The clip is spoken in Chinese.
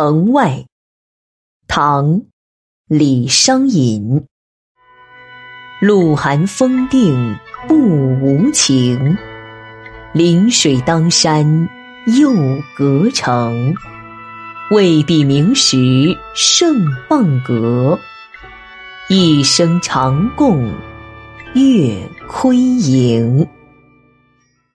城外，唐·李商隐。露寒风定不无情，临水当山又隔城。未必名时胜棒阁，一生长共月亏盈。